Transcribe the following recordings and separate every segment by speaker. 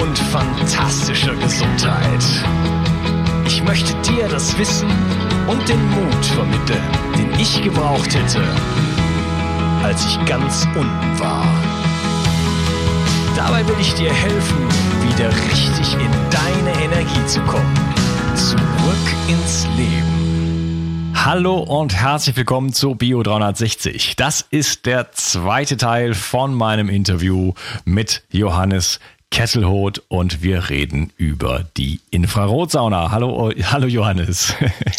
Speaker 1: und fantastischer Gesundheit. Ich möchte dir das Wissen und den Mut vermitteln, den ich gebraucht hätte, als ich ganz unten war. Dabei will ich dir helfen, wieder richtig in deine Energie zu kommen. Zurück ins Leben. Hallo und herzlich willkommen zu Bio 360. Das ist der zweite Teil von meinem Interview mit Johannes Kesselhot und wir reden über die Infrarotsauna. Hallo, hallo Johannes.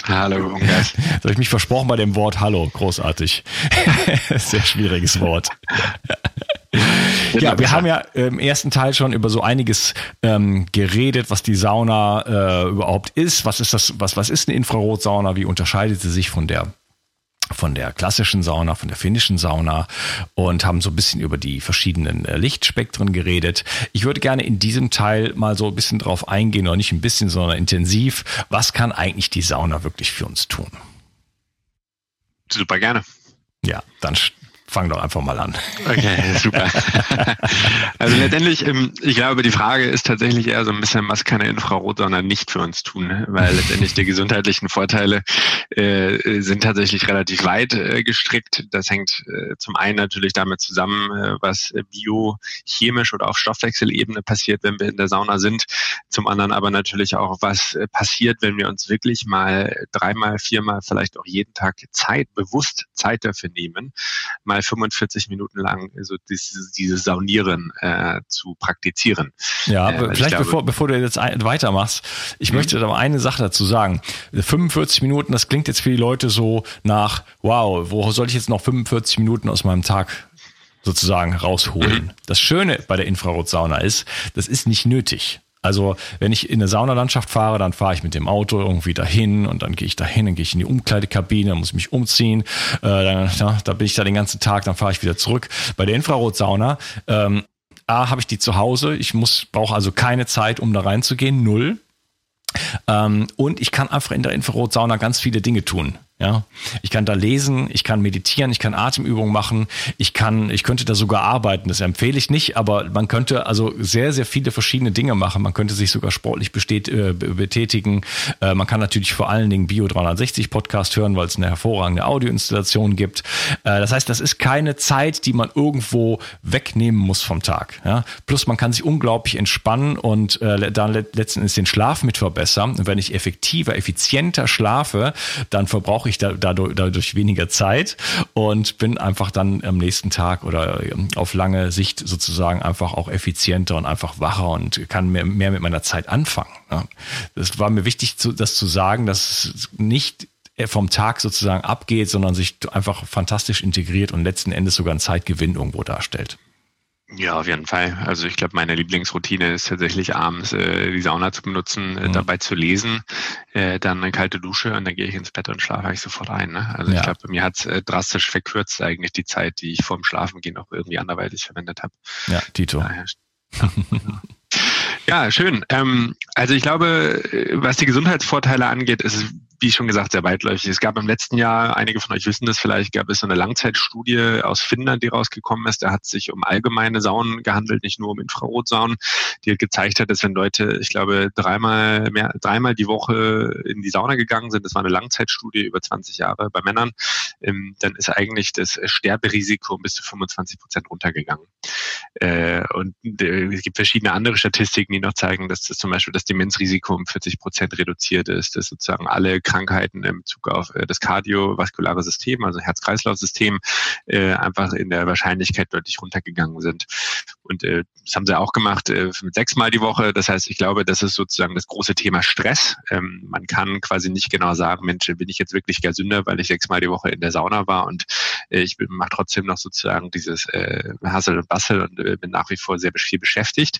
Speaker 2: Hallo, Ungas.
Speaker 1: Da habe ich mich versprochen bei dem Wort Hallo. Großartig. Sehr schwieriges Wort. Ja, wir haben ja im ersten Teil schon über so einiges ähm, geredet, was die Sauna äh, überhaupt ist. Was ist das? Was was ist eine Infrarotsauna? Wie unterscheidet sie sich von der von der klassischen Sauna, von der finnischen Sauna und haben so ein bisschen über die verschiedenen äh, Lichtspektren geredet. Ich würde gerne in diesem Teil mal so ein bisschen drauf eingehen, oder nicht ein bisschen, sondern intensiv. Was kann eigentlich die Sauna wirklich für uns tun?
Speaker 2: Super gerne.
Speaker 1: Ja, dann fang doch einfach mal an.
Speaker 2: Okay, super. also letztendlich, ähm, ich glaube, die Frage ist tatsächlich eher so ein bisschen, was kann eine Infrarotsonne nicht für uns tun? Weil letztendlich die gesundheitlichen Vorteile äh, sind tatsächlich relativ weit äh, gestrickt. Das hängt äh, zum einen natürlich damit zusammen, was biochemisch oder auf Stoffwechselebene passiert, wenn wir in der Sauna sind. Zum anderen aber natürlich auch, was passiert, wenn wir uns wirklich mal dreimal, viermal, vielleicht auch jeden Tag Zeit, bewusst Zeit dafür nehmen, mal 45 Minuten lang so dieses, dieses Saunieren äh, zu praktizieren.
Speaker 1: Ja, äh, vielleicht glaube, bevor, bevor du jetzt weitermachst, ich mhm. möchte aber eine Sache dazu sagen. 45 Minuten, das klingt jetzt für die Leute so nach, wow, wo soll ich jetzt noch 45 Minuten aus meinem Tag sozusagen rausholen? Mhm. Das Schöne bei der Infrarotsauna ist, das ist nicht nötig. Also wenn ich in eine Saunalandschaft fahre, dann fahre ich mit dem Auto irgendwie dahin und dann gehe ich dahin, dann gehe ich in die Umkleidekabine, dann muss ich mich umziehen, äh, dann, ja, da bin ich da den ganzen Tag, dann fahre ich wieder zurück. Bei der Infrarotsauna ähm, A, habe ich die zu Hause, ich muss brauche also keine Zeit, um da reinzugehen, null. Ähm, und ich kann einfach in der Infrarotsauna ganz viele Dinge tun. Ja, ich kann da lesen, ich kann meditieren, ich kann Atemübungen machen, ich kann, ich könnte da sogar arbeiten. Das empfehle ich nicht, aber man könnte also sehr, sehr viele verschiedene Dinge machen. Man könnte sich sogar sportlich besteht, äh, betätigen. Äh, man kann natürlich vor allen Dingen Bio 360 Podcast hören, weil es eine hervorragende Audioinstallation gibt. Äh, das heißt, das ist keine Zeit, die man irgendwo wegnehmen muss vom Tag. Ja? Plus man kann sich unglaublich entspannen und äh, dann letzten Endes den Schlaf mit verbessern. Und wenn ich effektiver, effizienter schlafe, dann verbrauche ich ich da, dadurch, dadurch weniger Zeit und bin einfach dann am nächsten Tag oder ähm, auf lange Sicht sozusagen einfach auch effizienter und einfach wacher und kann mehr, mehr mit meiner Zeit anfangen. Das war mir wichtig, das zu sagen, dass es nicht vom Tag sozusagen abgeht, sondern sich einfach fantastisch integriert und letzten Endes sogar einen Zeitgewinn irgendwo darstellt.
Speaker 2: Ja, auf jeden Fall. Also ich glaube, meine Lieblingsroutine ist tatsächlich abends äh, die Sauna zu benutzen, äh, mhm. dabei zu lesen, äh, dann eine kalte Dusche und dann gehe ich ins Bett und schlafe ich sofort ein. Ne? Also ja. ich glaube, bei mir hat es äh, drastisch verkürzt eigentlich die Zeit, die ich vorm Schlafengehen auch irgendwie anderweitig verwendet habe.
Speaker 1: Ja, Tito. Daher,
Speaker 2: ja. Ja, schön. Ähm, also ich glaube, was die Gesundheitsvorteile angeht, ist wie schon gesagt, sehr weitläufig. Es gab im letzten Jahr, einige von euch wissen das vielleicht, gab es so eine Langzeitstudie aus Finnland, die rausgekommen ist. Da hat es sich um allgemeine Saunen gehandelt, nicht nur um Infrarotsaunen, die gezeigt hat, dass wenn Leute, ich glaube, dreimal mehr, dreimal die Woche in die Sauna gegangen sind, das war eine Langzeitstudie über 20 Jahre bei Männern, ähm, dann ist eigentlich das Sterberisiko bis zu 25 Prozent runtergegangen. Äh, und äh, es gibt verschiedene andere Statistiken, die noch zeigen, dass das zum Beispiel das Demenzrisiko um 40 Prozent reduziert ist, dass sozusagen alle Krankheiten im Bezug auf äh, das kardiovaskulare System, also Herz-Kreislauf-System, äh, einfach in der Wahrscheinlichkeit deutlich runtergegangen sind. Und äh, das haben sie auch gemacht mit sechsmal die Woche. Das heißt, ich glaube, das ist sozusagen das große Thema Stress. Ähm, man kann quasi nicht genau sagen, Mensch, bin ich jetzt wirklich gesünder, weil ich sechsmal die Woche in der Sauna war und ich mache trotzdem noch sozusagen dieses äh, Hassel und Bassel und bin nach wie vor sehr viel beschäftigt.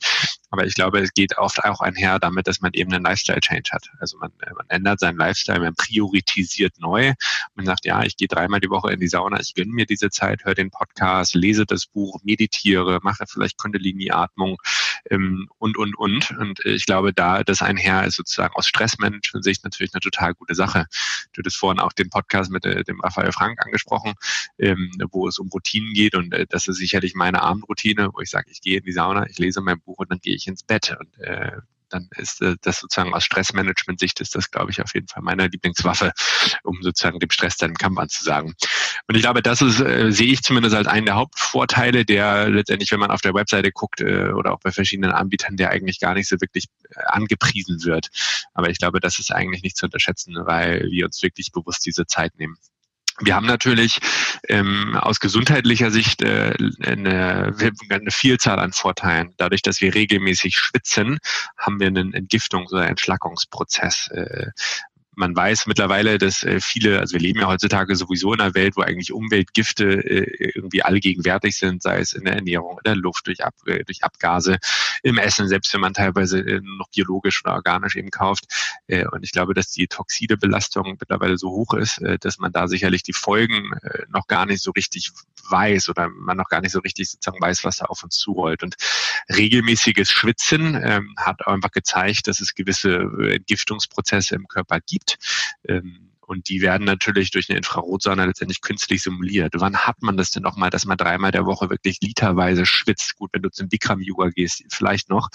Speaker 2: Aber ich glaube, es geht oft auch einher damit, dass man eben einen Lifestyle-Change hat. Also man, man ändert seinen Lifestyle, man priorisiert neu. Man sagt, ja, ich gehe dreimal die Woche in die Sauna, ich gönne mir diese Zeit, höre den Podcast, lese das Buch, meditiere, mache vielleicht Kundalini-Atmung ähm, und, und, und. Und ich glaube, da das einher ist sozusagen aus Stressmanagement-Sicht natürlich eine total gute Sache. Du hattest vorhin auch den Podcast mit äh, dem Raphael Frank angesprochen, ähm, wo es um Routinen geht und äh, das ist sicherlich meine Abendroutine, wo ich sage, ich gehe in die Sauna, ich lese mein Buch und dann gehe ich ins Bett. Und äh, dann ist äh, das sozusagen aus Stressmanagement-Sicht ist das, glaube ich, auf jeden Fall meine Lieblingswaffe, um sozusagen dem Stress seinen Kampf anzusagen. Und ich glaube, das ist, äh, sehe ich zumindest als einen der Hauptvorteile, der letztendlich, wenn man auf der Webseite guckt äh, oder auch bei verschiedenen Anbietern, der eigentlich gar nicht so wirklich äh, angepriesen wird. Aber ich glaube, das ist eigentlich nicht zu unterschätzen, weil wir uns wirklich bewusst diese Zeit nehmen. Wir haben natürlich ähm, aus gesundheitlicher Sicht äh, eine, eine Vielzahl an Vorteilen. Dadurch, dass wir regelmäßig schwitzen, haben wir einen Entgiftungs- oder Entschlackungsprozess. Äh, man weiß mittlerweile, dass äh, viele, also wir leben ja heutzutage sowieso in einer Welt, wo eigentlich Umweltgifte äh, irgendwie allgegenwärtig sind, sei es in der Ernährung, in der Luft, durch, Ab, äh, durch Abgase, im Essen, selbst wenn man teilweise noch biologisch oder organisch eben kauft. Und ich glaube, dass die toxide Belastung mittlerweile so hoch ist, dass man da sicherlich die Folgen noch gar nicht so richtig weiß oder man noch gar nicht so richtig sozusagen weiß, was da auf uns zurollt. Und regelmäßiges Schwitzen ähm, hat einfach gezeigt, dass es gewisse Entgiftungsprozesse im Körper gibt gibt. Ähm, und die werden natürlich durch eine Infrarotsauna letztendlich künstlich simuliert. Wann hat man das denn nochmal, dass man dreimal der Woche wirklich literweise schwitzt? Gut, wenn du zum Bikram-Yoga gehst, vielleicht noch.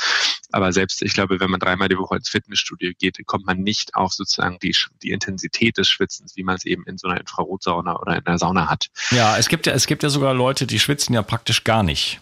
Speaker 2: Aber selbst, ich glaube, wenn man dreimal die Woche ins Fitnessstudio geht, kommt man nicht auf sozusagen die, die Intensität des Schwitzens, wie man es eben in so einer Infrarotsauna oder in einer Sauna hat.
Speaker 1: Ja, es gibt ja, es gibt ja sogar Leute, die schwitzen ja praktisch gar nicht.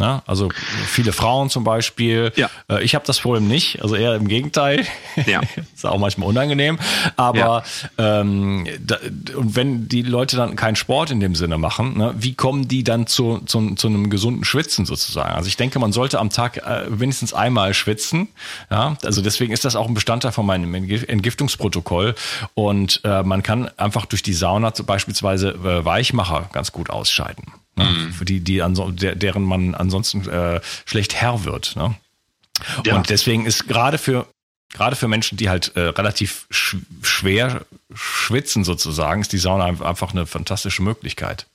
Speaker 1: Ne? Also viele Frauen zum Beispiel. Ja. Äh, ich habe das Problem nicht, also eher im Gegenteil. Ja. ist auch manchmal unangenehm. Aber ja. ähm, da, und wenn die Leute dann keinen Sport in dem Sinne machen, ne, wie kommen die dann zu, zu, zu einem gesunden Schwitzen sozusagen? Also ich denke, man sollte am Tag äh, wenigstens einmal schwitzen. Ja? Also deswegen ist das auch ein Bestandteil von meinem Entgiftungsprotokoll. Und äh, man kann einfach durch die Sauna beispielsweise äh, Weichmacher ganz gut ausscheiden? Mhm. für die, die deren man ansonsten äh, schlecht Herr wird. Ne? Ja. Und deswegen ist gerade für gerade für Menschen, die halt äh, relativ sch schwer schwitzen sozusagen, ist die Sauna einfach eine fantastische Möglichkeit.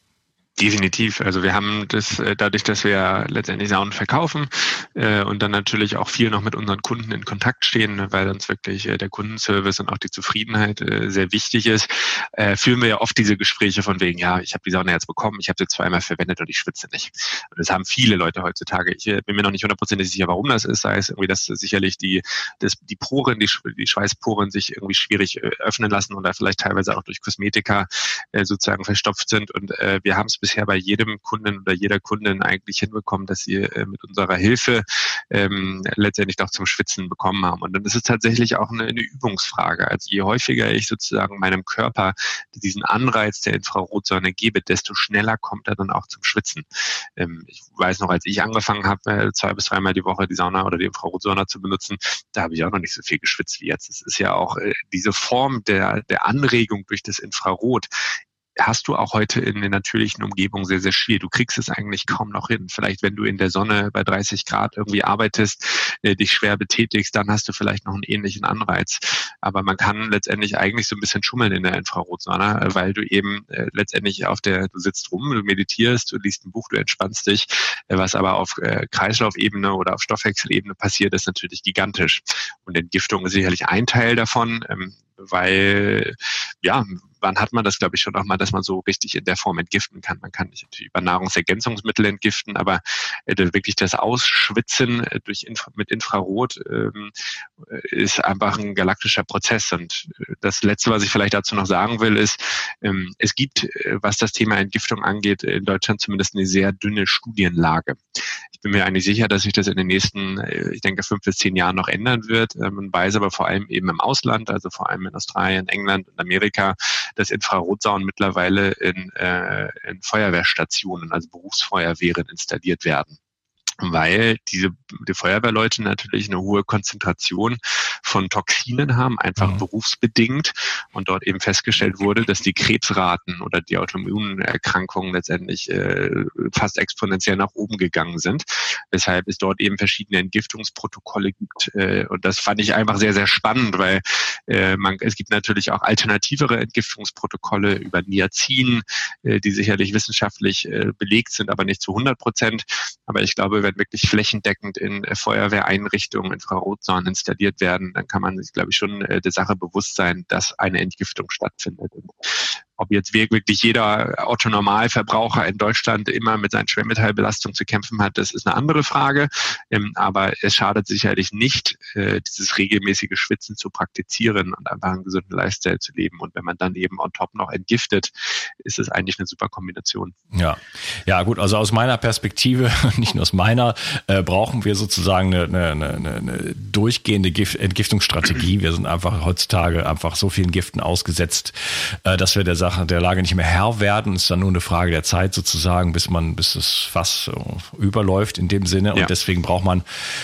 Speaker 2: Definitiv. Also wir haben das äh, dadurch, dass wir letztendlich Saunen verkaufen äh, und dann natürlich auch viel noch mit unseren Kunden in Kontakt stehen, weil uns wirklich äh, der Kundenservice und auch die Zufriedenheit äh, sehr wichtig ist, äh, führen wir ja oft diese Gespräche von wegen, ja, ich habe die Sauna jetzt bekommen, ich habe sie zweimal verwendet und ich schwitze nicht. Und das haben viele Leute heutzutage. Ich äh, bin mir noch nicht hundertprozentig sicher, warum das ist. Sei es irgendwie, dass sicherlich die, dass die Poren, die, die Schweißporen sich irgendwie schwierig äh, öffnen lassen oder vielleicht teilweise auch durch Kosmetika äh, sozusagen verstopft sind. Und äh, wir haben es bisher bei jedem Kunden oder jeder Kundin eigentlich hinbekommen, dass sie äh, mit unserer Hilfe ähm, letztendlich doch zum Schwitzen bekommen haben. Und dann ist es tatsächlich auch eine, eine Übungsfrage. Also je häufiger ich sozusagen meinem Körper diesen Anreiz der Infrarotsonne gebe, desto schneller kommt er dann auch zum Schwitzen. Ähm, ich weiß noch, als ich angefangen habe, äh, zwei bis dreimal die Woche die Sauna oder die Infrarotsonne zu benutzen, da habe ich auch noch nicht so viel geschwitzt wie jetzt. Es ist ja auch äh, diese Form der, der Anregung durch das Infrarot hast du auch heute in der natürlichen Umgebung sehr, sehr schwierig. Du kriegst es eigentlich kaum noch hin. Vielleicht, wenn du in der Sonne bei 30 Grad irgendwie arbeitest, äh, dich schwer betätigst, dann hast du vielleicht noch einen ähnlichen Anreiz. Aber man kann letztendlich eigentlich so ein bisschen schummeln in der Infrarotsonne, äh, weil du eben äh, letztendlich auf der, du sitzt rum, du meditierst, du liest ein Buch, du entspannst dich. Äh, was aber auf äh, Kreislaufebene oder auf Stoffwechselebene passiert, ist natürlich gigantisch. Und Entgiftung ist sicherlich ein Teil davon. Ähm, weil ja, wann hat man das, glaube ich, schon auch mal, dass man so richtig in der Form entgiften kann. Man kann nicht natürlich über Nahrungsergänzungsmittel entgiften, aber äh, wirklich das Ausschwitzen äh, durch Infra mit Infrarot ähm, ist einfach ein galaktischer Prozess. Und äh, das Letzte, was ich vielleicht dazu noch sagen will, ist, ähm, es gibt, äh, was das Thema Entgiftung angeht, in Deutschland zumindest eine sehr dünne Studienlage. Ich bin mir eigentlich sicher, dass sich das in den nächsten, äh, ich denke, fünf bis zehn Jahren noch ändern wird. Man ähm, weiß aber vor allem eben im Ausland, also vor allem in Australien, England und Amerika, dass Infrarotsaunen mittlerweile in, äh, in Feuerwehrstationen, also Berufsfeuerwehren installiert werden weil diese die Feuerwehrleute natürlich eine hohe Konzentration von Toxinen haben, einfach mhm. berufsbedingt. Und dort eben festgestellt wurde, dass die Krebsraten oder die Autoimmunerkrankungen letztendlich äh, fast exponentiell nach oben gegangen sind, weshalb es dort eben verschiedene Entgiftungsprotokolle gibt äh, und das fand ich einfach sehr sehr spannend, weil äh, man es gibt natürlich auch alternativere Entgiftungsprotokolle über Niacin, äh, die sicherlich wissenschaftlich äh, belegt sind, aber nicht zu 100 Prozent, aber ich glaube wenn wirklich flächendeckend in äh, Feuerwehreinrichtungen Infrarotsaunen installiert werden, dann kann man sich, glaube ich, schon äh, der Sache bewusst sein, dass eine Entgiftung stattfindet. Und ob jetzt wirklich jeder Autonormalverbraucher in Deutschland immer mit seinen Schwermetallbelastungen zu kämpfen hat, das ist eine andere Frage. Ähm, aber es schadet sicherlich nicht, äh, dieses regelmäßige Schwitzen zu praktizieren und einfach einen gesunden Lifestyle zu leben. Und wenn man dann eben on top noch entgiftet, ist es eigentlich eine super Kombination.
Speaker 1: Ja, ja gut. Also aus meiner Perspektive, nicht nur aus meiner, äh, brauchen wir sozusagen eine, eine, eine, eine durchgehende Gift Entgiftungsstrategie. Wir sind einfach heutzutage einfach so vielen Giften ausgesetzt, äh, dass wir der der Lage nicht mehr Herr werden. Es ist dann nur eine Frage der Zeit sozusagen, bis man, bis das Fass überläuft in dem Sinne. Und ja. deswegen braucht man,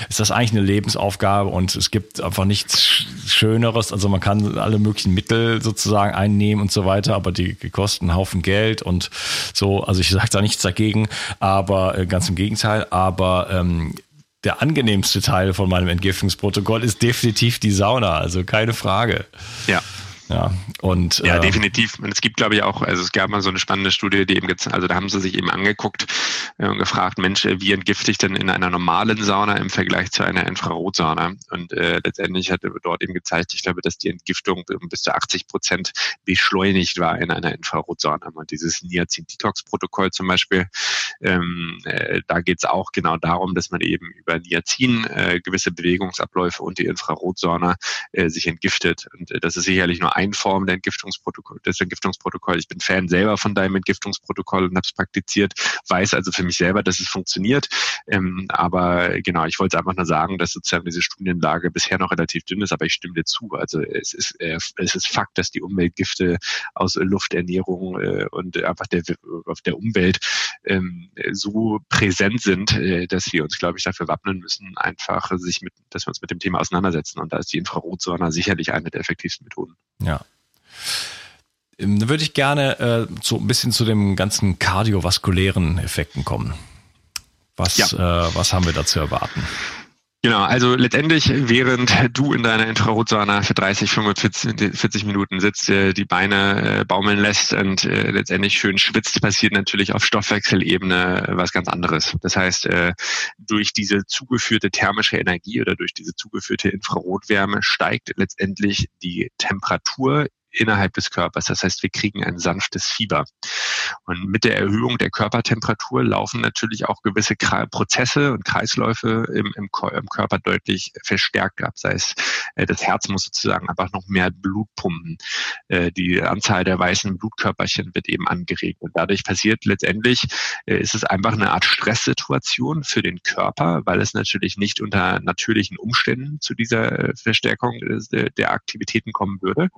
Speaker 1: ist das eigentlich eine Lebensaufgabe und es gibt einfach nichts Schöneres. Also man kann alle möglichen Mittel sozusagen einnehmen und so weiter, aber die, die kosten einen Haufen Geld und so. Also ich sage da nichts dagegen, aber äh, ganz im Gegenteil. Aber ähm, der angenehmste Teil von meinem Entgiftungsprotokoll ist definitiv die Sauna, also keine Frage.
Speaker 2: Ja.
Speaker 1: Ja, und,
Speaker 2: ja, äh, definitiv. Und es gibt, glaube ich, auch, also es gab mal so eine spannende Studie, die eben, also da haben sie sich eben angeguckt und gefragt, Mensch, äh, wie entgifte ich denn in einer normalen Sauna im Vergleich zu einer Infrarotsauna? Und äh, letztendlich hat dort eben gezeigt, ich glaube, dass die Entgiftung bis zu 80 Prozent beschleunigt war in einer Infrarotsauna. Und dieses Niacin-Detox-Protokoll zum Beispiel, ähm, äh, da geht es auch genau darum, dass man eben über Niacin äh, gewisse Bewegungsabläufe und die Infrarotsauna äh, sich entgiftet. Und äh, das ist sicherlich nur ein Form der Entgiftungsprotokoll, des Entgiftungsprotokolls. Ich bin Fan selber von deinem Entgiftungsprotokoll und habe es praktiziert, weiß also für mich selber, dass es funktioniert. Ähm, aber genau, ich wollte einfach nur sagen, dass sozusagen diese Studienlage bisher noch relativ dünn ist, aber ich stimme dir zu. Also es ist, äh, es ist Fakt, dass die Umweltgifte aus Lufternährung äh, und einfach der, auf der Umwelt ähm, so präsent sind, äh, dass wir uns, glaube ich, dafür wappnen müssen, einfach sich mit, dass wir uns mit dem Thema auseinandersetzen. Und da ist die Infrarotsauna sicherlich eine der effektivsten Methoden.
Speaker 1: Ja. Ähm, dann würde ich gerne äh, so ein bisschen zu dem ganzen kardiovaskulären Effekten kommen. Was, ja. äh, was haben wir da zu erwarten?
Speaker 2: Genau, also letztendlich, während du in deiner Infrarotsauna für 30, 45, 40 Minuten sitzt, äh, die Beine äh, baumeln lässt und äh, letztendlich schön schwitzt, passiert natürlich auf Stoffwechselebene was ganz anderes. Das heißt, durch diese zugeführte thermische Energie oder durch diese zugeführte Infrarotwärme steigt letztendlich die Temperatur innerhalb des Körpers. Das heißt, wir kriegen ein sanftes Fieber. Und mit der Erhöhung der Körpertemperatur laufen natürlich auch gewisse Prozesse und Kreisläufe im, im, im Körper deutlich verstärkt ab. Sei es, äh, das Herz muss sozusagen einfach noch mehr Blut pumpen. Äh, die Anzahl der weißen Blutkörperchen wird eben angeregt. Und dadurch passiert letztendlich, äh, ist es einfach eine Art Stresssituation für den Körper, weil es natürlich nicht unter natürlichen Umständen zu dieser Verstärkung der Aktivitäten kommen würde.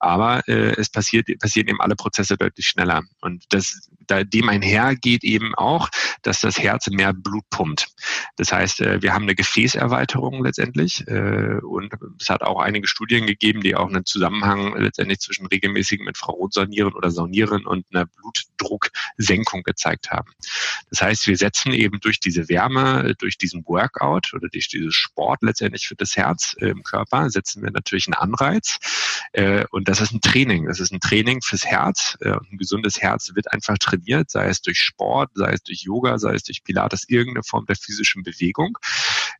Speaker 2: Aber äh, es passiert, passieren eben alle Prozesse deutlich schneller. Und das, da, dem einher geht eben auch, dass das Herz mehr Blut pumpt. Das heißt, äh, wir haben eine Gefäßerweiterung letztendlich. Äh, und es hat auch einige Studien gegeben, die auch einen Zusammenhang letztendlich zwischen regelmäßigem Infrarotsanieren oder Saunieren und einer Blutdrucksenkung gezeigt haben. Das heißt, wir setzen eben durch diese Wärme, durch diesen Workout oder durch dieses Sport letztendlich für das Herz äh, im Körper, setzen wir natürlich einen Anreiz. Äh, und das ist ein Training. Das ist ein Training fürs Herz. Äh, ein gesundes Herz wird einfach trainiert, sei es durch Sport, sei es durch Yoga, sei es durch Pilates, irgendeine Form der physischen Bewegung.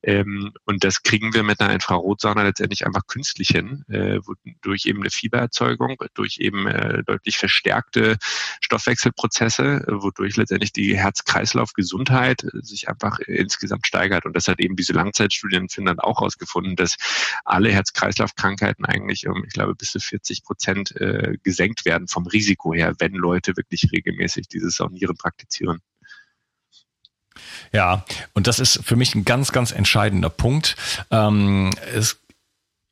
Speaker 2: Ähm, und das kriegen wir mit einer Infrarotsauna letztendlich einfach künstlich hin, äh, durch eben eine Fiebererzeugung, durch eben äh, deutlich verstärkte Stoffwechselprozesse, wodurch letztendlich die Herz-Kreislauf-Gesundheit sich einfach insgesamt steigert. Und das hat eben diese Langzeitstudien in Finnland auch herausgefunden, dass alle Herz-Kreislauf-Krankheiten eigentlich um, ich glaube, bis zu 40 Prozent äh, gesenkt werden vom Risiko her, wenn Leute wirklich regelmäßig dieses Saunieren praktizieren.
Speaker 1: Ja, und das ist für mich ein ganz, ganz entscheidender Punkt. Ähm, es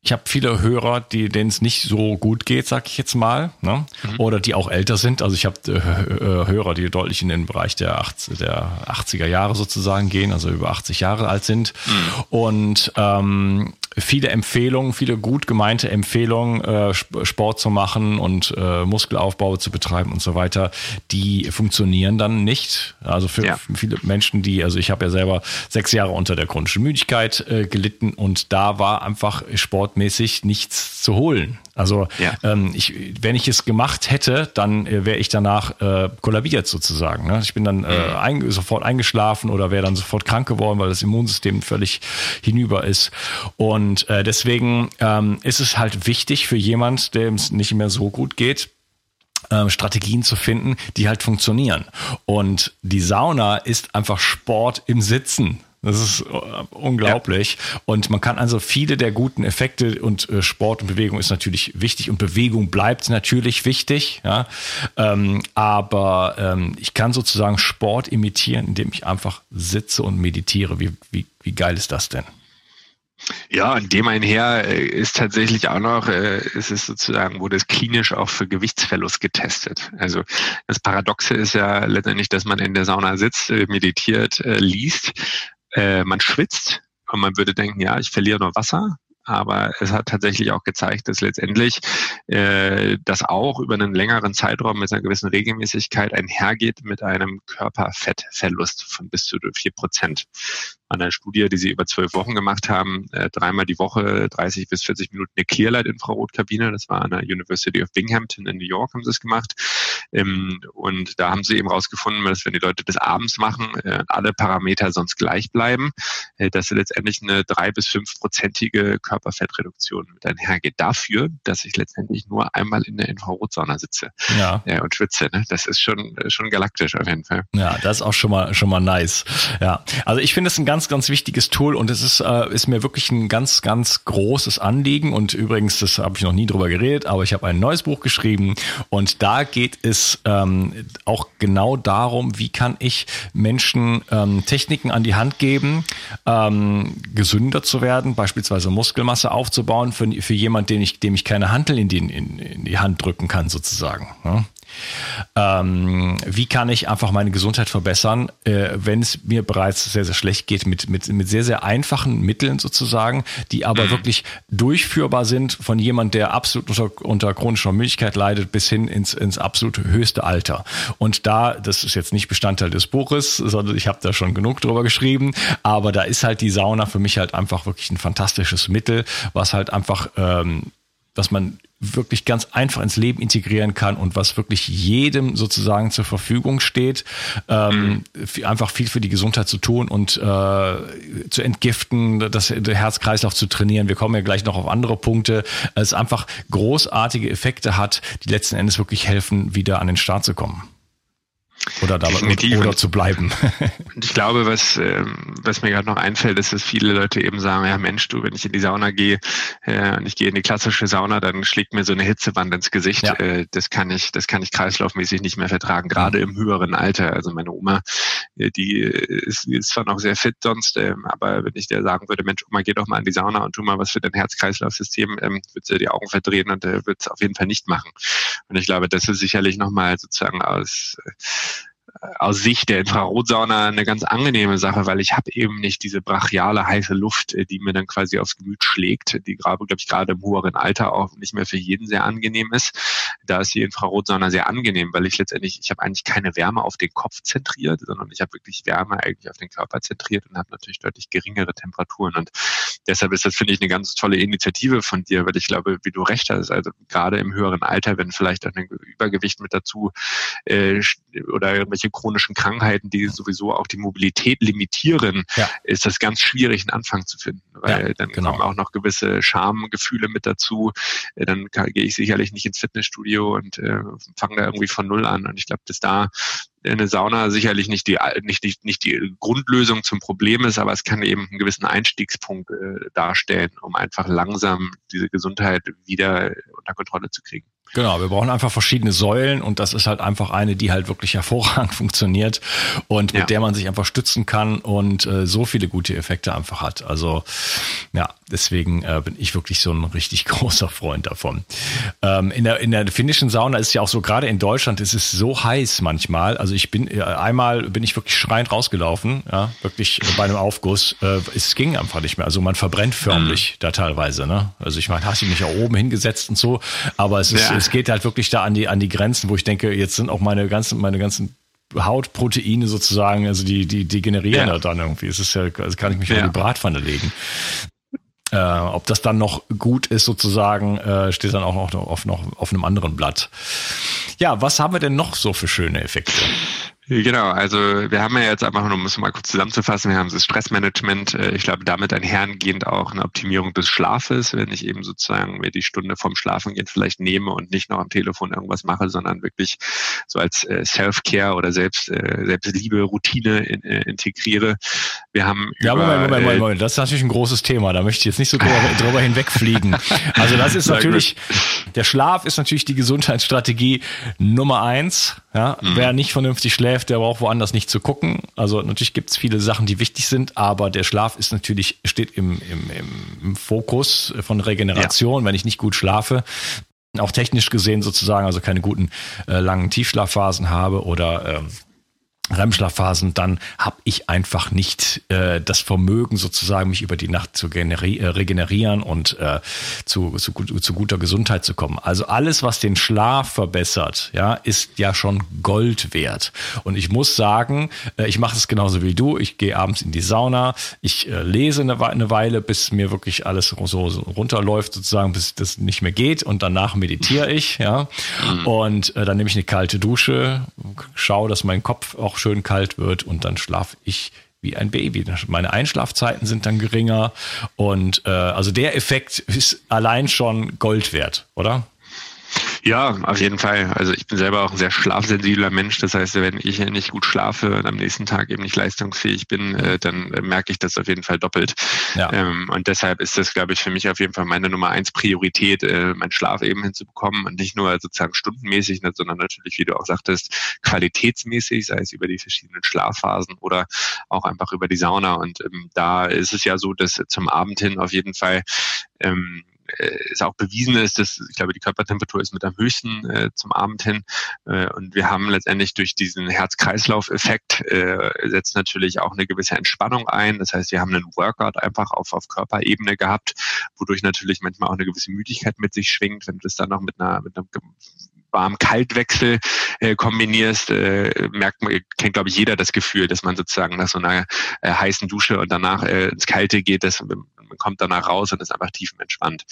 Speaker 1: ich habe viele Hörer, die denen es nicht so gut geht, sag ich jetzt mal, ne? Mhm. oder die auch älter sind. Also ich habe äh, äh, Hörer, die deutlich in den Bereich der, 80, der 80er Jahre sozusagen gehen, also über 80 Jahre alt sind. Mhm. Und ähm, viele Empfehlungen, viele gut gemeinte Empfehlungen, äh, Sport zu machen und äh, Muskelaufbau zu betreiben und so weiter, die funktionieren dann nicht. Also für ja. viele Menschen, die, also ich habe ja selber sechs Jahre unter der chronischen Müdigkeit äh, gelitten und da war einfach sportmäßig nichts zu holen. Also ja. ähm, ich, wenn ich es gemacht hätte, dann äh, wäre ich danach äh, kollabiert sozusagen. Ne? Ich bin dann äh, mhm. ein, sofort eingeschlafen oder wäre dann sofort krank geworden, weil das Immunsystem völlig hinüber ist. Und äh, deswegen ähm, ist es halt wichtig für jemand, dem es nicht mehr so gut geht, ähm, Strategien zu finden, die halt funktionieren. Und die Sauna ist einfach Sport im Sitzen. Das ist äh, unglaublich. Ja. Und man kann also viele der guten Effekte und äh, Sport und Bewegung ist natürlich wichtig und Bewegung bleibt natürlich wichtig. Ja? Ähm, aber ähm, ich kann sozusagen Sport imitieren, indem ich einfach sitze und meditiere. Wie, wie, wie geil ist das denn?
Speaker 2: Ja, und dem einher äh, ist tatsächlich auch noch, äh, ist es sozusagen, wurde es klinisch auch für Gewichtsverlust getestet. Also das Paradoxe ist ja letztendlich, dass man in der Sauna sitzt, meditiert, liest äh, man schwitzt und man würde denken, ja, ich verliere nur Wasser, aber es hat tatsächlich auch gezeigt, dass letztendlich äh, das auch über einen längeren Zeitraum mit einer gewissen Regelmäßigkeit einhergeht mit einem Körperfettverlust von bis zu vier Prozent an einer Studie, die sie über zwölf Wochen gemacht haben, äh, dreimal die Woche 30 bis 40 Minuten eine Clearlight-Infrarotkabine. Das war an der University of Binghamton in New York, haben sie es gemacht. Ähm, und da haben sie eben rausgefunden, dass wenn die Leute das abends machen, äh, alle Parameter sonst gleich bleiben, äh, dass letztendlich eine drei bis fünfprozentige Körperfettreduktion mit einhergeht. Dafür, dass ich letztendlich nur einmal in der Infrarotsauna sitze ja. äh, und schwitze. Ne? Das ist schon, schon galaktisch auf jeden Fall.
Speaker 1: Ja, das ist auch schon mal, schon mal nice. Ja, also ich finde es ein ganz ganz, wichtiges Tool und es ist, äh, ist mir wirklich ein ganz, ganz großes Anliegen. Und übrigens, das habe ich noch nie drüber geredet, aber ich habe ein neues Buch geschrieben und da geht es ähm, auch genau darum, wie kann ich Menschen ähm, Techniken an die Hand geben, ähm, gesünder zu werden, beispielsweise Muskelmasse aufzubauen für, für jemand, den ich, dem ich keine Hantel in die, in, in die Hand drücken kann, sozusagen. Ja? Ähm, wie kann ich einfach meine Gesundheit verbessern, äh, wenn es mir bereits sehr, sehr schlecht geht, mit, mit, mit sehr, sehr einfachen Mitteln sozusagen, die aber mhm. wirklich durchführbar sind von jemand, der absolut unter, unter chronischer Müdigkeit leidet, bis hin ins, ins absolut höchste Alter. Und da, das ist jetzt nicht Bestandteil des Buches, sondern ich habe da schon genug drüber geschrieben, aber da ist halt die Sauna für mich halt einfach wirklich ein fantastisches Mittel, was halt einfach ähm, was man wirklich ganz einfach ins Leben integrieren kann und was wirklich jedem sozusagen zur Verfügung steht, ähm, mhm. einfach viel für die Gesundheit zu tun und äh, zu entgiften, das Herzkreislauf zu trainieren. Wir kommen ja gleich noch auf andere Punkte. Es einfach großartige Effekte hat, die letzten Endes wirklich helfen, wieder an den Start zu kommen. Oder dabei Definitiv. oder zu bleiben.
Speaker 2: Und ich glaube, was, ähm, was mir gerade noch einfällt, ist, dass viele Leute eben sagen, ja Mensch, du, wenn ich in die Sauna gehe äh, und ich gehe in die klassische Sauna, dann schlägt mir so eine Hitzewand ins Gesicht. Ja. Äh, das kann ich, das kann ich kreislaufmäßig nicht mehr vertragen, gerade mhm. im höheren Alter. Also meine Oma, äh, die ist, ist zwar noch sehr fit sonst, ähm, aber wenn ich dir sagen würde, Mensch, Oma, geh doch mal in die Sauna und tu mal was für dein Herz-Kreislauf-System, ähm, wird sie die Augen verdrehen und äh, wird es auf jeden Fall nicht machen. Und ich glaube, das ist sicherlich nochmal sozusagen aus aus Sicht der Infrarotsauna eine ganz angenehme Sache, weil ich habe eben nicht diese brachiale heiße Luft, äh, die mir dann quasi aufs Gemüt schlägt, die gerade, glaube ich, gerade im höheren Alter auch nicht mehr für jeden sehr angenehm ist. Da ist die Infrarotsauna sehr angenehm, weil ich letztendlich, ich habe eigentlich keine Wärme auf den Kopf zentriert, sondern ich habe wirklich Wärme eigentlich auf den Körper zentriert und habe natürlich deutlich geringere Temperaturen. Und deshalb ist das, finde ich, eine ganz tolle Initiative von dir, weil ich glaube, wie du recht hast, also gerade im höheren Alter, wenn vielleicht auch ein Übergewicht mit dazu äh, oder irgendwelche irgendwelche chronischen Krankheiten, die sowieso auch die Mobilität limitieren, ja. ist das ganz schwierig, einen Anfang zu finden. Weil ja, dann genau. kommen auch noch gewisse Schamgefühle mit dazu. Äh, dann gehe ich sicherlich nicht ins Fitnessstudio und äh, fange da irgendwie von null an. Und ich glaube, dass da eine Sauna sicherlich nicht die, nicht, nicht, nicht die Grundlösung zum Problem ist, aber es kann eben einen gewissen Einstiegspunkt äh, darstellen, um einfach langsam diese Gesundheit wieder unter Kontrolle zu kriegen.
Speaker 1: Genau, wir brauchen einfach verschiedene Säulen und das ist halt einfach eine, die halt wirklich hervorragend funktioniert und mit ja. der man sich einfach stützen kann und äh, so viele gute Effekte einfach hat. Also ja, deswegen äh, bin ich wirklich so ein richtig großer Freund davon. Ähm, in der in der finnischen Sauna ist ja auch so gerade in Deutschland ist es so heiß manchmal. Also ich bin äh, einmal bin ich wirklich schreiend rausgelaufen, ja, wirklich bei einem Aufguss. Äh, es ging einfach nicht mehr. Also man verbrennt förmlich mhm. da teilweise. Ne? Also ich meine, hast du mich ja oben hingesetzt und so, aber es ist ja es geht halt wirklich da an die, an die Grenzen, wo ich denke, jetzt sind auch meine ganzen, meine ganzen Hautproteine sozusagen, also die, die, die generieren ja. da dann irgendwie. Es ist ja, also kann ich mich ja. in die Bratpfanne legen. Äh, ob das dann noch gut ist, sozusagen, äh, steht dann auch noch auf, noch auf einem anderen Blatt. Ja, was haben wir denn noch so für schöne Effekte?
Speaker 2: Genau, also wir haben ja jetzt einfach nur, um es mal kurz zusammenzufassen, wir haben das Stressmanagement, äh, ich glaube damit einhergehend auch eine Optimierung des Schlafes, wenn ich eben sozusagen mir die Stunde vom Schlafengehen vielleicht nehme und nicht noch am Telefon irgendwas mache, sondern wirklich so als äh, Self-Care oder Selbst, äh, Selbstliebe, Routine in, integriere. Wir haben
Speaker 1: ja, über, Moment, Moment, Moment, Moment, das ist natürlich ein großes Thema, da möchte ich jetzt nicht so drüber, drüber hinwegfliegen. Also das ist natürlich, der Schlaf ist natürlich die Gesundheitsstrategie Nummer eins. Ja, mhm. wer nicht vernünftig schläft, schläft, der braucht woanders nicht zu gucken. Also natürlich gibt es viele Sachen, die wichtig sind, aber der Schlaf ist natürlich, steht im, im, im Fokus von Regeneration, ja. wenn ich nicht gut schlafe. Auch technisch gesehen sozusagen, also keine guten äh, langen Tiefschlafphasen habe oder ähm, REM-Schlafphasen, dann habe ich einfach nicht äh, das Vermögen, sozusagen mich über die Nacht zu äh, regenerieren und äh, zu, zu, zu guter Gesundheit zu kommen. Also alles, was den Schlaf verbessert, ja, ist ja schon Gold wert. Und ich muss sagen, äh, ich mache es genauso wie du. Ich gehe abends in die Sauna, ich äh, lese eine, eine Weile, bis mir wirklich alles so, so runterläuft, sozusagen, bis das nicht mehr geht. Und danach meditiere ich, ja. Mhm. Und äh, dann nehme ich eine kalte Dusche, schaue, dass mein Kopf auch schön kalt wird und dann schlafe ich wie ein Baby. Meine Einschlafzeiten sind dann geringer und äh, also der Effekt ist allein schon Gold wert, oder?
Speaker 2: Ja, auf jeden Fall. Also ich bin selber auch ein sehr schlafsensibler Mensch. Das heißt, wenn ich nicht gut schlafe und am nächsten Tag eben nicht leistungsfähig bin, äh, dann merke ich das auf jeden Fall doppelt. Ja. Ähm, und deshalb ist das, glaube ich, für mich auf jeden Fall meine Nummer eins Priorität, äh, meinen Schlaf eben hinzubekommen und nicht nur sozusagen stundenmäßig, ne, sondern natürlich, wie du auch sagtest, qualitätsmäßig, sei es über die verschiedenen Schlafphasen oder auch einfach über die Sauna. Und ähm, da ist es ja so, dass zum Abend hin auf jeden Fall ähm, äh, ist auch bewiesen ist, dass ich glaube, die Körpertemperatur ist mit am höchsten äh, zum Abend hin. Äh, und wir haben letztendlich durch diesen Herz-Kreislauf-Effekt äh, setzt natürlich auch eine gewisse Entspannung ein. Das heißt, wir haben einen Workout einfach auf, auf Körperebene gehabt, wodurch natürlich manchmal auch eine gewisse Müdigkeit mit sich schwingt, wenn du das dann noch mit einer, mit einem Warm-Kalt-Wechsel äh, kombinierst, äh, merkt man, kennt glaube ich jeder das Gefühl, dass man sozusagen nach so einer äh, heißen Dusche und danach äh, ins Kalte geht, dass man kommt danach raus und ist einfach tiefenentspannt.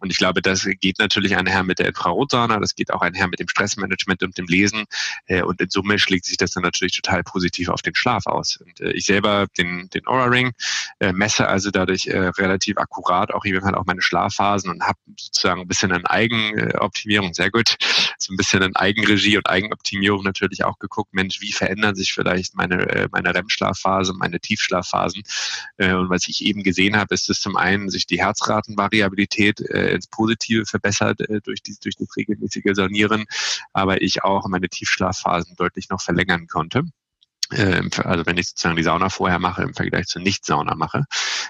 Speaker 2: Und ich glaube, das geht natürlich einher mit der Infrarotsauna, das geht auch einher mit dem Stressmanagement und dem Lesen. Äh, und in Summe schlägt sich das dann natürlich total positiv auf den Schlaf aus. Und äh, ich selber den, den Aura Ring äh, messe also dadurch relativ akkurat auch eben halt auch meine Schlafphasen und habe sozusagen ein bisschen an Eigenoptimierung, sehr gut, so ein bisschen in Eigenregie und Eigenoptimierung natürlich auch geguckt, Mensch, wie verändern sich vielleicht meine, meine REM-Schlafphase, meine Tiefschlafphasen. Und was ich eben gesehen habe, ist, dass zum einen sich die Herzratenvariabilität äh, ins Positive verbessert äh, durch, die, durch das regelmäßige Sonieren, aber ich auch meine Tiefschlafphasen deutlich noch verlängern konnte äh, also wenn ich sozusagen die Sauna vorher mache im Vergleich zur Nicht-Sauna mache.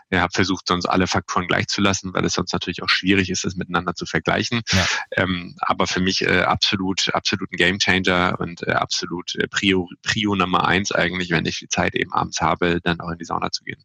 Speaker 2: Ich habe versucht, sonst alle Faktoren gleich zu lassen, weil es sonst natürlich auch schwierig ist, das miteinander zu vergleichen. Ja. Ähm, aber für mich äh, absolut, absolut ein Gamechanger und äh, absolut äh, Prio, Prio Nummer eins eigentlich, wenn ich die Zeit eben abends habe, dann auch in die Sauna zu gehen.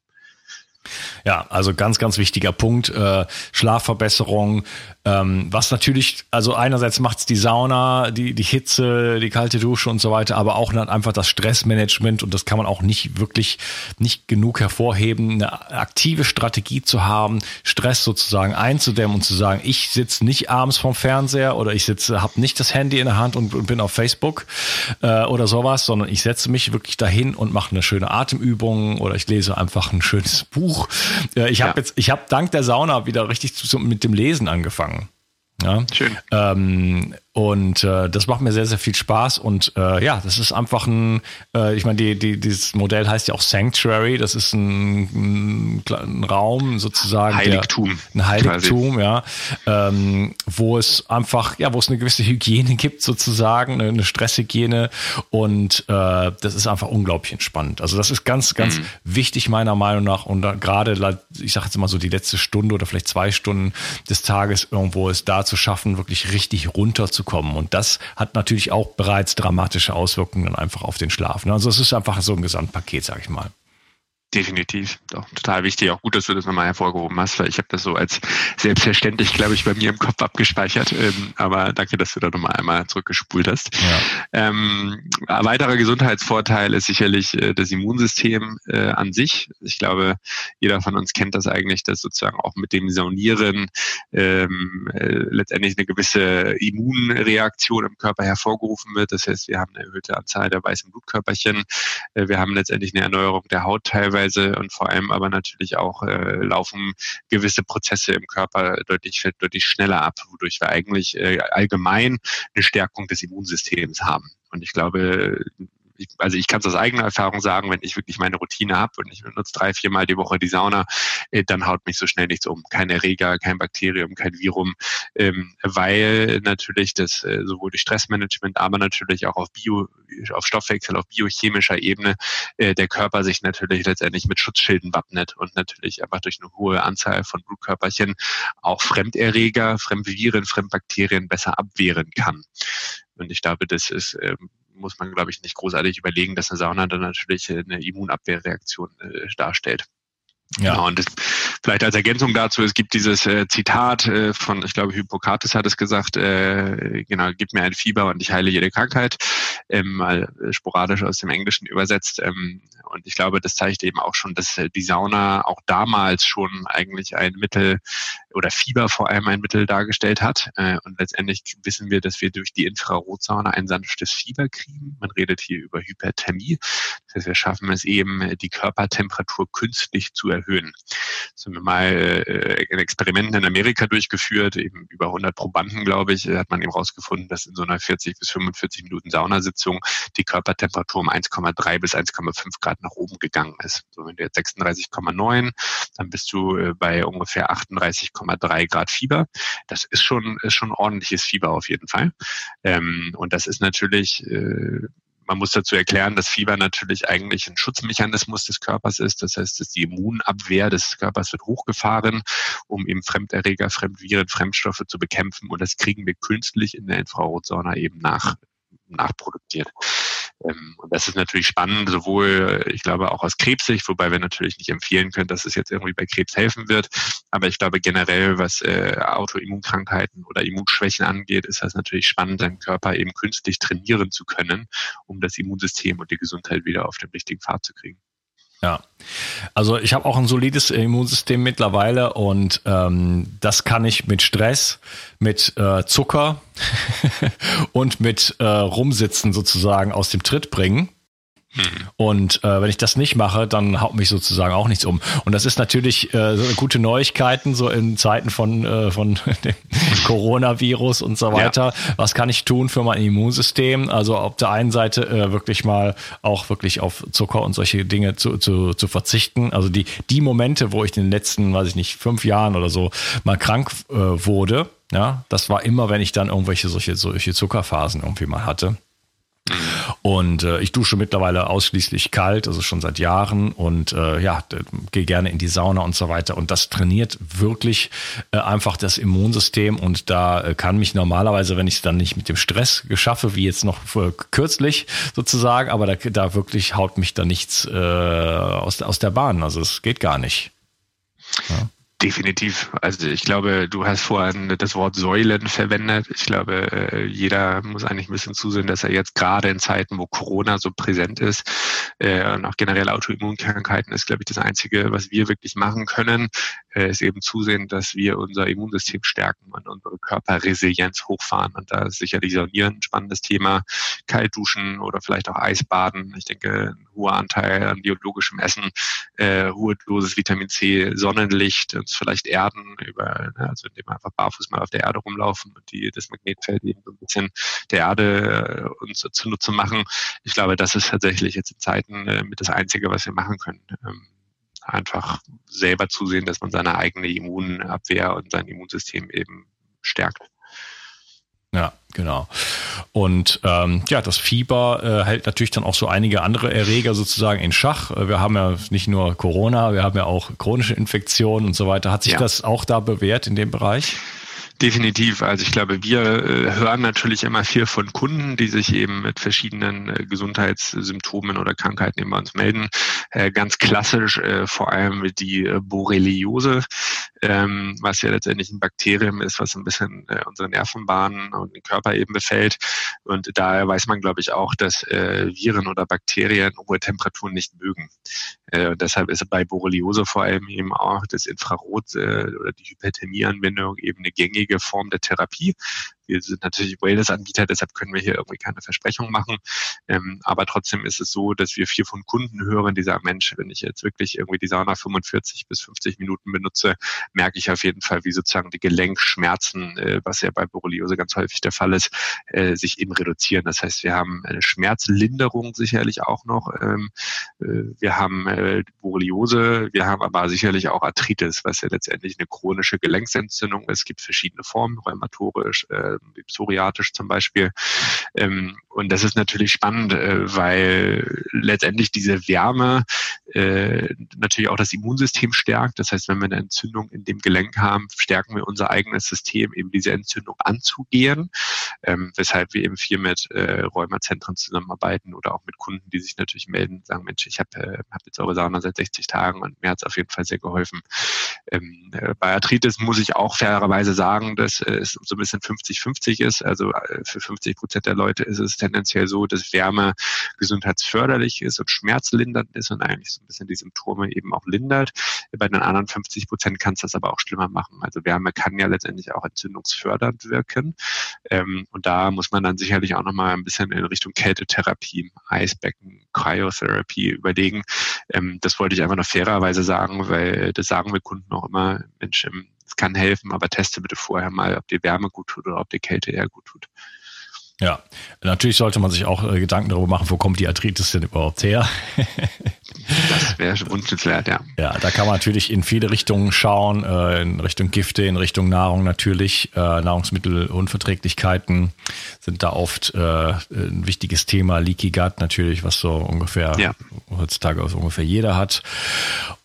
Speaker 1: Ja, also ganz, ganz wichtiger Punkt. Äh, Schlafverbesserung, ähm, was natürlich, also einerseits macht's die Sauna, die, die Hitze, die kalte Dusche und so weiter, aber auch einfach das Stressmanagement und das kann man auch nicht wirklich nicht genug hervorheben, eine aktive Strategie zu haben, Stress sozusagen einzudämmen und zu sagen, ich sitze nicht abends vorm Fernseher oder ich sitze, habe nicht das Handy in der Hand und, und bin auf Facebook äh, oder sowas, sondern ich setze mich wirklich dahin und mache eine schöne Atemübung oder ich lese einfach ein schönes Buch. Äh, ich habe ja. jetzt, ich habe dank der Sauna wieder richtig zu, mit dem Lesen angefangen. Ja? Schön. Ähm, und äh, das macht mir sehr, sehr viel Spaß. Und äh, ja, das ist einfach ein, äh, ich meine, die, die, dieses Modell heißt ja auch Sanctuary. Das ist ein, ein, ein Raum sozusagen.
Speaker 2: Heiligtum.
Speaker 1: Der, ein Heiligtum, quasi. ja. Ähm, wo es einfach, ja, wo es eine gewisse Hygiene gibt, sozusagen, eine, eine Stresshygiene. Und äh, das ist einfach unglaublich entspannt. Also das ist ganz, ganz mhm. wichtig meiner Meinung nach. Und gerade, ich sage jetzt mal so die letzte Stunde oder vielleicht zwei Stunden des Tages irgendwo es da zu schaffen, wirklich richtig runter zu kommen. Und das hat natürlich auch bereits dramatische Auswirkungen dann einfach auf den Schlaf. Ne? Also es ist einfach so ein Gesamtpaket, sag ich mal.
Speaker 2: Definitiv, doch total wichtig. Auch gut, dass du das nochmal hervorgehoben hast, weil ich habe das so als selbstverständlich, glaube ich, bei mir im Kopf abgespeichert. Ähm, aber danke, dass du da nochmal einmal zurückgespult hast. Ja. Ähm, ein weiterer Gesundheitsvorteil ist sicherlich äh, das Immunsystem äh, an sich. Ich glaube, jeder von uns kennt das eigentlich, dass sozusagen auch mit dem Saunieren ähm, äh, letztendlich eine gewisse Immunreaktion im Körper hervorgerufen wird. Das heißt, wir haben eine erhöhte Anzahl der weißen Blutkörperchen. Äh, wir haben letztendlich eine Erneuerung der Haut teilweise teilweise und vor allem aber natürlich auch äh, laufen gewisse Prozesse im Körper deutlich, deutlich schneller ab, wodurch wir eigentlich äh, allgemein eine Stärkung des Immunsystems haben. Und ich glaube, ich, also ich kann es aus eigener Erfahrung sagen, wenn ich wirklich meine Routine habe und ich benutze drei, viermal die Woche die Sauna, äh, dann haut mich so schnell nichts um. Kein Erreger, kein Bakterium, kein Virum, ähm, weil natürlich das äh, sowohl die Stressmanagement, aber natürlich auch auf Bio, auf Stoffwechsel, auf biochemischer Ebene äh, der Körper sich natürlich letztendlich mit Schutzschilden wappnet und natürlich einfach durch eine hohe Anzahl von Blutkörperchen auch Fremderreger, Fremdviren, Fremdbakterien besser abwehren kann. Und ich glaube, das ist ähm, muss man, glaube ich, nicht großartig überlegen, dass eine Sauna dann natürlich eine Immunabwehrreaktion äh, darstellt. Ja. Genau, und das, vielleicht als Ergänzung dazu, es gibt dieses äh, Zitat äh, von, ich glaube, Hippokrates hat es gesagt, äh, genau, gib mir ein Fieber und ich heile jede Krankheit, ähm, mal sporadisch aus dem Englischen übersetzt. Ähm, und ich glaube, das zeigt eben auch schon, dass äh, die Sauna auch damals schon eigentlich ein Mittel oder Fieber vor allem ein Mittel dargestellt hat. Äh, und letztendlich wissen wir, dass wir durch die Infrarotsauna ein sanftes Fieber kriegen. Man redet hier über Hyperthermie. Das heißt, wir schaffen es eben, die Körpertemperatur künstlich zu erhöhen. Das haben wir mal äh, ein Experiment in Amerika durchgeführt, eben über 100 Probanden, glaube ich, hat man eben rausgefunden, dass in so einer 40 bis 45 Minuten Saunasitzung die Körpertemperatur um 1,3 bis 1,5 Grad nach oben gegangen ist. So, wenn du jetzt 36,9, dann bist du äh, bei ungefähr 38,3 Grad Fieber. Das ist schon, ist schon ordentliches Fieber auf jeden Fall. Ähm, und das ist natürlich äh, man muss dazu erklären, dass Fieber natürlich eigentlich ein Schutzmechanismus des Körpers ist. Das heißt, dass die Immunabwehr des Körpers wird hochgefahren, um eben Fremderreger, Fremdviren, Fremdstoffe zu bekämpfen. Und das kriegen wir künstlich in der Infrarotsauna eben nach, nachproduziert. Ähm, und das ist natürlich spannend, sowohl, ich glaube, auch aus Krebssicht, wobei wir natürlich nicht empfehlen können, dass es jetzt irgendwie bei Krebs helfen wird. Aber ich glaube generell, was äh, Autoimmunkrankheiten oder Immunschwächen angeht, ist das natürlich spannend, seinen Körper eben künstlich trainieren zu können, um das Immunsystem und die Gesundheit wieder auf den richtigen Pfad zu kriegen.
Speaker 1: Ja, also ich habe auch ein solides Immunsystem mittlerweile und ähm, das kann ich mit Stress, mit äh, Zucker und mit äh, Rumsitzen sozusagen aus dem Tritt bringen. Und äh, wenn ich das nicht mache, dann haut mich sozusagen auch nichts um. Und das ist natürlich äh, so gute Neuigkeiten, so in Zeiten von, äh, von dem Coronavirus und so weiter. Ja. Was kann ich tun für mein Immunsystem? Also auf der einen Seite äh, wirklich mal auch wirklich auf Zucker und solche Dinge zu, zu, zu verzichten. Also die, die Momente, wo ich in den letzten, weiß ich nicht, fünf Jahren oder so mal krank äh, wurde, ja, das war immer, wenn ich dann irgendwelche solche, solche Zuckerphasen irgendwie mal hatte. Und äh, ich dusche mittlerweile ausschließlich kalt, also schon seit Jahren und äh, ja, gehe gerne in die Sauna und so weiter. Und das trainiert wirklich äh, einfach das Immunsystem und da äh, kann mich normalerweise, wenn ich es dann nicht mit dem Stress geschaffe, wie jetzt noch kürzlich sozusagen, aber da, da wirklich haut mich da nichts äh, aus, aus der Bahn. Also es geht gar nicht.
Speaker 2: Definitiv. Also ich glaube, du hast vorhin das Wort Säulen verwendet. Ich glaube, äh, jeder muss eigentlich ein bisschen zusehen, dass er jetzt gerade in Zeiten, wo Corona so präsent ist äh, und auch generell Autoimmunkrankheiten ist, glaube ich, das Einzige, was wir wirklich machen können, ist eben zusehen, dass wir unser Immunsystem stärken und unsere Körperresilienz hochfahren. Und da ist sicherlich Saunieren ein spannendes Thema. Kaltduschen oder vielleicht auch Eisbaden. Ich denke, ein hoher Anteil an biologischem Essen, äh, ruheloses Vitamin C, Sonnenlicht, uns vielleicht erden, über, ne, also indem wir einfach barfuß mal auf der Erde rumlaufen und die, das Magnetfeld eben so ein bisschen der Erde äh, uns zunutze machen. Ich glaube, das ist tatsächlich jetzt in Zeiten äh, mit das Einzige, was wir machen können. Ähm, einfach selber zusehen, dass man seine eigene Immunabwehr und sein Immunsystem eben stärkt.
Speaker 1: Ja, genau. Und ähm, ja, das Fieber äh, hält natürlich dann auch so einige andere Erreger sozusagen in Schach. Äh, wir haben ja nicht nur Corona, wir haben ja auch chronische Infektionen und so weiter. Hat sich ja. das auch da bewährt in dem Bereich?
Speaker 2: Definitiv. Also ich glaube, wir äh, hören natürlich immer viel von Kunden, die sich eben mit verschiedenen äh, Gesundheitssymptomen oder Krankheiten eben bei uns melden. Äh, ganz klassisch vor allem die Borreliose, ähm, was ja letztendlich ein Bakterium ist, was ein bisschen unsere Nervenbahnen und den Körper eben befällt. Und daher weiß man, glaube ich, auch, dass Viren oder Bakterien hohe Temperaturen nicht mögen. und deshalb ist bei Borreliose vor allem eben auch das Infrarot oder die Hyperthermieanwendung eben eine gängige gängige Form der Therapie. Wir sind natürlich Wellness-Anbieter, deshalb können wir hier irgendwie keine Versprechung machen. Ähm, aber trotzdem ist es so, dass wir viel von Kunden hören, die sagen, Mensch, wenn ich jetzt wirklich irgendwie die Sauna 45 bis 50 Minuten benutze, merke ich auf jeden Fall, wie sozusagen die Gelenkschmerzen, äh, was ja bei Borreliose ganz häufig der Fall ist, äh, sich eben reduzieren. Das heißt, wir haben eine Schmerzlinderung sicherlich auch noch. Ähm, äh, wir haben äh, Borreliose, wir haben aber sicherlich auch Arthritis, was ja letztendlich eine chronische Gelenksentzündung ist. Es gibt verschiedene Formen, rheumatorisch, äh, psoriatisch zum Beispiel. Ähm, und das ist natürlich spannend, äh, weil letztendlich diese Wärme äh, natürlich auch das Immunsystem stärkt. Das heißt, wenn wir eine Entzündung in dem Gelenk haben, stärken wir unser eigenes System, eben diese Entzündung anzugehen, ähm, weshalb wir eben viel mit äh, Rheumazentren zusammenarbeiten oder auch mit Kunden, die sich natürlich melden, sagen, Mensch, ich habe äh, hab jetzt eure Sauna seit 60 Tagen und mir hat es auf jeden Fall sehr geholfen. Ähm, äh, bei Arthritis muss ich auch fairerweise sagen, dass äh, es so ein bisschen 50 50 ist. Also äh, für 50 Prozent der Leute ist es tendenziell so, dass Wärme gesundheitsförderlich ist und schmerzlindernd ist und eigentlich so ein bisschen die Symptome eben auch lindert. Bei den anderen 50 Prozent kann es das aber auch schlimmer machen. Also Wärme kann ja letztendlich auch entzündungsfördernd wirken. Ähm, und da muss man dann sicherlich auch nochmal ein bisschen in Richtung Kältetherapie, Eisbecken, Cryotherapie überlegen. Ähm, das wollte ich einfach noch fairerweise sagen, weil das sagen wir Kunden auch immer, Mensch, es kann helfen, aber teste bitte vorher mal, ob die Wärme gut tut oder ob die Kälte eher gut tut.
Speaker 1: Ja, natürlich sollte man sich auch äh, Gedanken darüber machen, wo kommt die Arthritis denn überhaupt her?
Speaker 2: das wäre wünschenswert, ja.
Speaker 1: Ja, da kann man natürlich in viele Richtungen schauen, äh, in Richtung Gifte, in Richtung Nahrung natürlich. Äh, Nahrungsmittelunverträglichkeiten sind da oft äh, ein wichtiges Thema. Leaky Gut natürlich, was so ungefähr ja. heutzutage aus ungefähr jeder hat.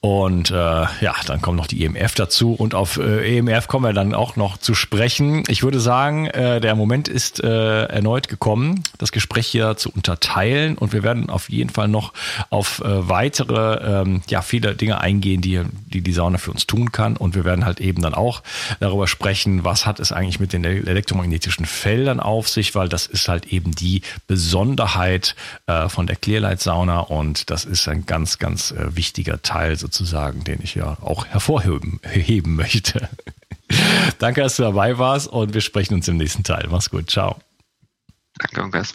Speaker 1: Und äh, ja, dann kommt noch die EMF dazu. Und auf äh, EMF kommen wir dann auch noch zu sprechen. Ich würde sagen, äh, der Moment ist äh, erneut gekommen, das Gespräch hier zu unterteilen. Und wir werden auf jeden Fall noch auf äh, weitere, ähm, ja, viele Dinge eingehen, die, die die Sauna für uns tun kann. Und wir werden halt eben dann auch darüber sprechen, was hat es eigentlich mit den elektromagnetischen Feldern auf sich, weil das ist halt eben die Besonderheit äh, von der Clearlight Sauna. Und das ist ein ganz, ganz äh, wichtiger Teil sozusagen, den ich ja auch hervorheben heben möchte. Danke, dass du dabei warst und wir sprechen uns im nächsten Teil. Mach's gut. Ciao.
Speaker 2: Danke, Unkas.